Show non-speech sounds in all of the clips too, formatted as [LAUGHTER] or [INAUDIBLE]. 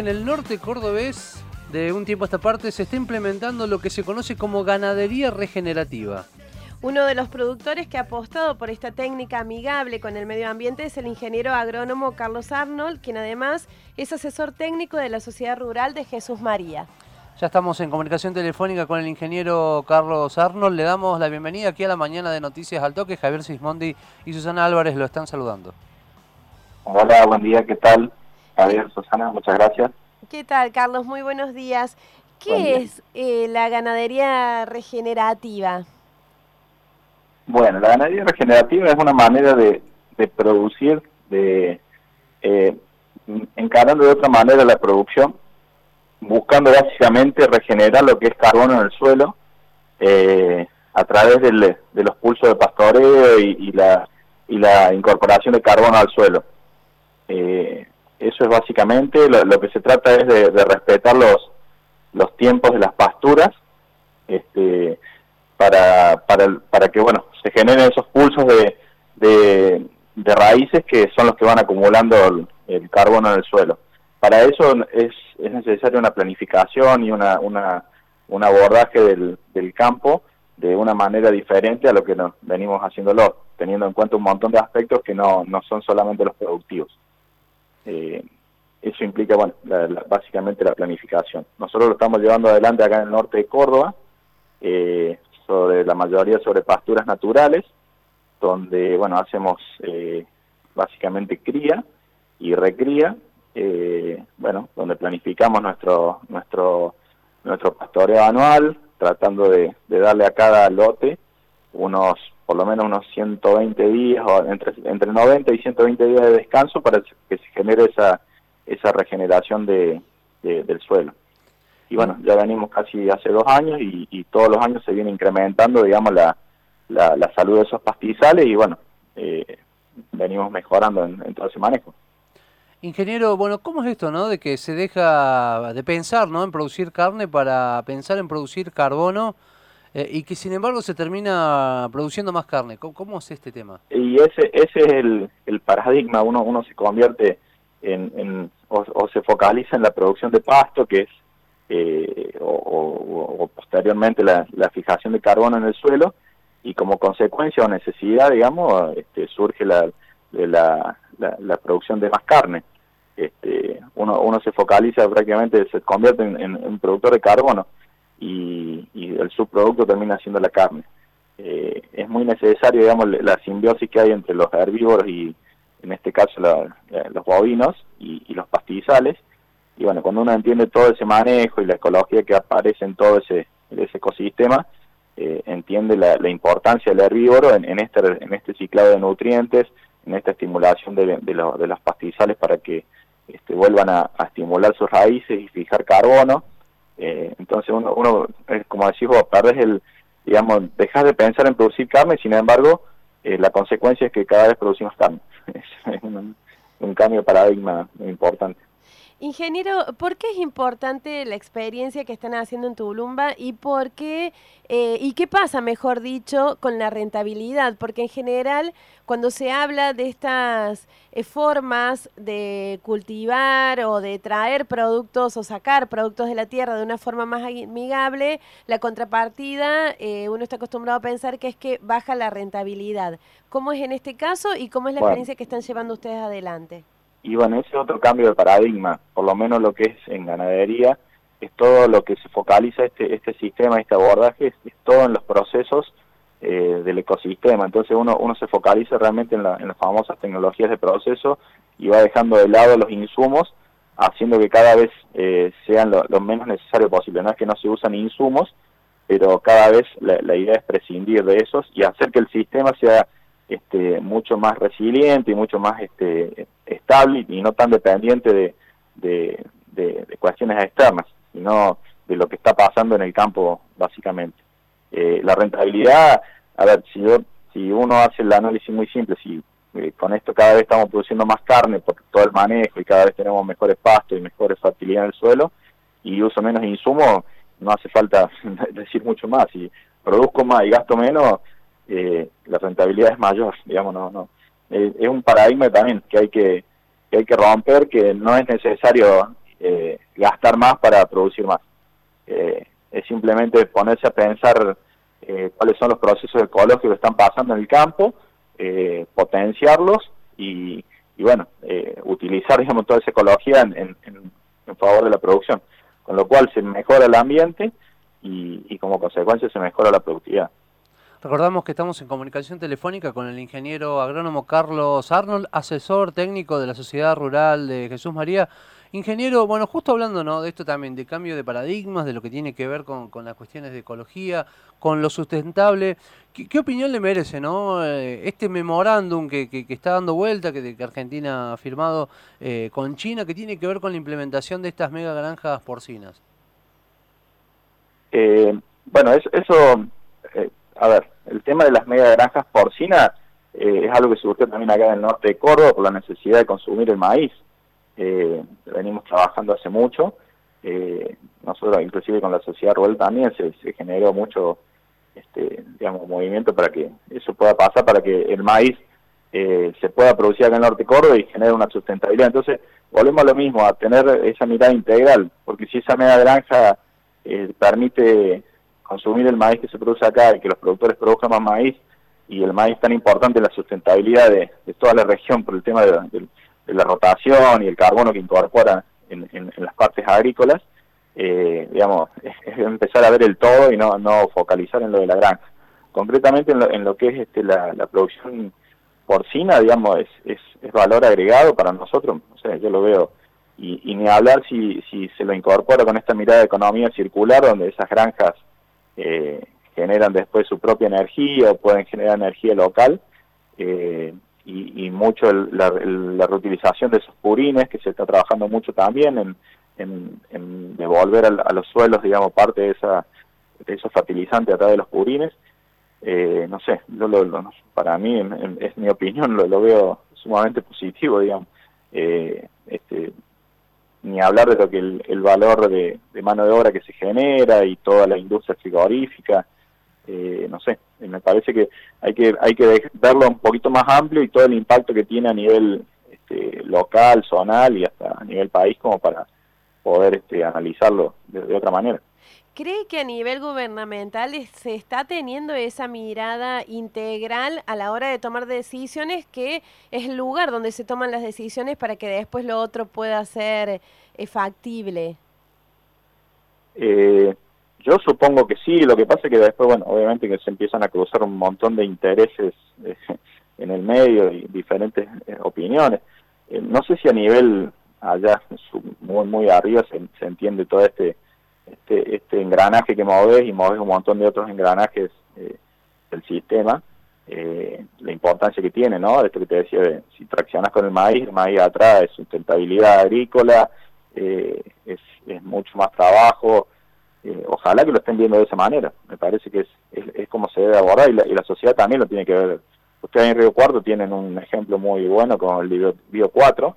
que en el norte cordobés, de un tiempo a esta parte, se está implementando lo que se conoce como ganadería regenerativa. Uno de los productores que ha apostado por esta técnica amigable con el medio ambiente es el ingeniero agrónomo Carlos Arnold, quien además es asesor técnico de la Sociedad Rural de Jesús María. Ya estamos en comunicación telefónica con el ingeniero Carlos Arnold. Le damos la bienvenida aquí a la mañana de Noticias al Toque. Javier Sismondi y Susana Álvarez lo están saludando. Hola, buen día, ¿qué tal? Javier, Susana, muchas gracias. ¿Qué tal, Carlos? Muy buenos días. ¿Qué es eh, la ganadería regenerativa? Bueno, la ganadería regenerativa es una manera de, producir, de eh, encarando de otra manera la producción, buscando básicamente regenerar lo que es carbono en el suelo eh, a través de los pulsos de pastoreo y, la, y la incorporación de carbono al suelo. Eh, eso es básicamente, lo, que se trata es de, respetar los, los tiempos de las pasturas este, para, para, para que bueno se generen esos pulsos de, de, raíces que son los que van acumulando el, carbono en el suelo. Para eso es, es necesaria una planificación y una, una, un abordaje del, del campo de una manera diferente a lo que nos venimos haciéndolo, teniendo en cuenta un montón de aspectos que no, no son solamente los productivos. Eh, eso implica, bueno, básicamente la planificación. Nosotros lo estamos llevando adelante acá en el norte de Córdoba, eh, sobre la mayoría sobre pasturas naturales, donde, bueno, hacemos eh, básicamente cría y recría, eh, bueno, donde planificamos nuestro, nuestro, nuestro pastoreo anual, tratando de, darle a cada lote unos, por lo menos unos 120 días, o entre, entre 90 y 120 días de descanso para que se genere esa, esa regeneración de, del suelo y bueno, ya venimos casi hace dos años y, todos los años se viene incrementando, digamos, la, la, salud de esos pastizales y bueno, eh, venimos mejorando en, todo ese manejo. Ingeniero, bueno, ¿cómo es esto, no? De que se deja de pensar, ¿no? En producir carne para pensar en producir carbono eh, y que sin embargo se termina produciendo más carne. ¿Cómo, es este tema? Y ese, ese es el, el paradigma, uno, uno se convierte en, en o, se focaliza en la producción de pasto, que es eh, o, posteriormente la, fijación de carbono en el suelo y como consecuencia o necesidad, digamos, este, surge la, la, la, producción de más carne. Este, uno, uno se focaliza prácticamente, se convierte en, un productor de carbono y, el subproducto termina siendo la carne. Eh, es muy necesario, digamos, la simbiosis que hay entre los herbívoros y, en este caso, los bovinos y los pastizales, y bueno, cuando uno entiende todo ese manejo y la ecología que aparece en todo ese, ese ecosistema, eh, entiende la, importancia del herbívoro en, este, en este ciclado de nutrientes, en esta estimulación de, de, los pastizales para que este, vuelvan a, estimular sus raíces y fijar carbono. Eh, entonces uno, uno como decís vos, perdés el, digamos, dejas de pensar en producir carne, sin embargo, eh, la consecuencia es que cada vez producimos carne. [LAUGHS] es un, un cambio de paradigma muy importante. Ingeniero, ¿por qué es importante la experiencia que están haciendo en Tulumba y por qué eh, y qué pasa, mejor dicho, con la rentabilidad? Porque en general, cuando se habla de estas eh, formas de cultivar o de traer productos o sacar productos de la tierra de una forma más amigable, la contrapartida, eh, uno está acostumbrado a pensar que es que baja la rentabilidad. ¿Cómo es en este caso y cómo es la experiencia que están llevando ustedes adelante? Y bueno, ese es otro cambio de paradigma, por lo menos lo que es en ganadería, es todo lo que se focaliza este, este sistema, este abordaje, es, todo en los procesos eh, del ecosistema. Entonces uno, uno se focaliza realmente en, las famosas tecnologías de proceso y va dejando de lado los insumos, haciendo que cada vez eh, sean lo, menos necesario posible. No es que no se usan insumos, pero cada vez la, la idea es prescindir de esos y hacer que el sistema sea este, mucho más resiliente y mucho más este, estable y no tan dependiente de, de, cuestiones externas, sino de lo que está pasando en el campo básicamente. Eh, la rentabilidad, a ver, si, yo, si uno hace el análisis muy simple, si eh, con esto cada vez estamos produciendo más carne por todo el manejo y cada vez tenemos mejores pastos y mejores fertilidad en el suelo y uso menos insumos, no hace falta [LAUGHS] decir mucho más. Si produzco más y gasto menos, eh, la rentabilidad es mayor, digamos, no, no. Eh, es un paradigma también que hay que, hay que romper, que no es necesario gastar más para producir más. es simplemente ponerse a pensar cuáles son los procesos ecológicos que están pasando en el campo, potenciarlos y, bueno, utilizar digamos, toda esa ecología en, en favor de la producción, con lo cual se mejora el ambiente y, como consecuencia se mejora la productividad. Recordamos que estamos en comunicación telefónica con el ingeniero agrónomo Carlos Arnold, asesor técnico de la Sociedad Rural de Jesús María. Ingeniero, bueno, justo hablando ¿no? de esto también, de cambio de paradigmas, de lo que tiene que ver con, las cuestiones de ecología, con lo sustentable, ¿qué, opinión le merece ¿no? Eh, este memorándum que, está dando vuelta, que, que Argentina ha firmado eh, con China, que tiene que ver con la implementación de estas mega granjas porcinas? Eh, bueno, eso, eso a ver, el tema de las mega granjas porcinas eh, es algo que surgió también acá en el norte de Córdoba por la necesidad de consumir el maíz. Eh, venimos trabajando hace mucho. nosotros, inclusive con la sociedad rural también, se, generó mucho este, digamos, movimiento para que eso pueda pasar, para que el maíz se pueda producir acá en el norte de Córdoba y genere una sustentabilidad. Entonces, volvemos a lo mismo, a tener esa mirada integral, porque si esa mega granja eh, permite consumir el maíz que se produce acá y que los productores produzcan más maíz y el maíz tan importante en la sustentabilidad de, toda la región por el tema de, la rotación y el carbono que incorpora en, las partes agrícolas, eh, digamos, es, empezar a ver el todo y no, no focalizar en lo de la granja. Concretamente en lo, que es este, la, producción porcina, digamos, es, es, es valor agregado para nosotros, o sea, yo lo veo y, ni hablar si, si se lo incorpora con esta mirada de economía circular, donde esas granjas eh, generan después su propia energía o pueden generar energía local, eh, y, mucho la, reutilización de esos purines, que se está trabajando mucho también en, en, devolver a, los suelos, digamos, parte de, esa, de esos fertilizantes a través de los purines. Eh, no sé, para mí, es mi opinión, lo, lo veo sumamente positivo, digamos. este, ni hablar de lo que el, valor de, mano de obra que se genera y toda la industria frigorífica, eh, no sé, me parece que hay que hay que verlo un poquito más amplio y todo el impacto que tiene a nivel este, local, zonal y hasta a nivel país como para poder este, analizarlo de otra manera. ¿Cree que a nivel gubernamental se está teniendo esa mirada integral a la hora de tomar decisiones que es el lugar donde se toman las decisiones para que después lo otro pueda ser eh, factible? Eh, yo supongo que sí, lo que pasa es que después, bueno, obviamente que se empiezan a cruzar un montón de intereses eh, [LAUGHS] en el medio y diferentes opiniones. no sé si a nivel allá, muy, muy arriba, se, se entiende todo este este, este engranaje que moves y moves un montón de otros engranajes eh, del sistema, eh, la importancia que tiene, ¿no? Esto que te decía, de, si traccionas con el maíz, el maíz atrás es sustentabilidad agrícola, eh, es, es, mucho más trabajo, ojalá que lo estén viendo de esa manera, me parece que es, es, como se debe abordar y la, y la, sociedad también lo tiene que ver. Ustedes en Río Cuarto tienen un ejemplo muy bueno con el Bio, Bio 4,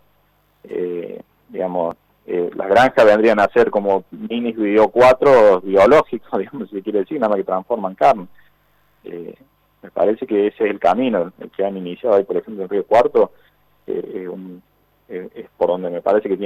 digamos, eh, las granjas vendrían a ser como minis bio 4 biológicos, [LAUGHS] digamos, si quiere decir, nada más que transforman carne. Eh, me parece que ese es el camino, que han iniciado ahí, por ejemplo, en Río Cuarto, eh, es por donde me parece que tiene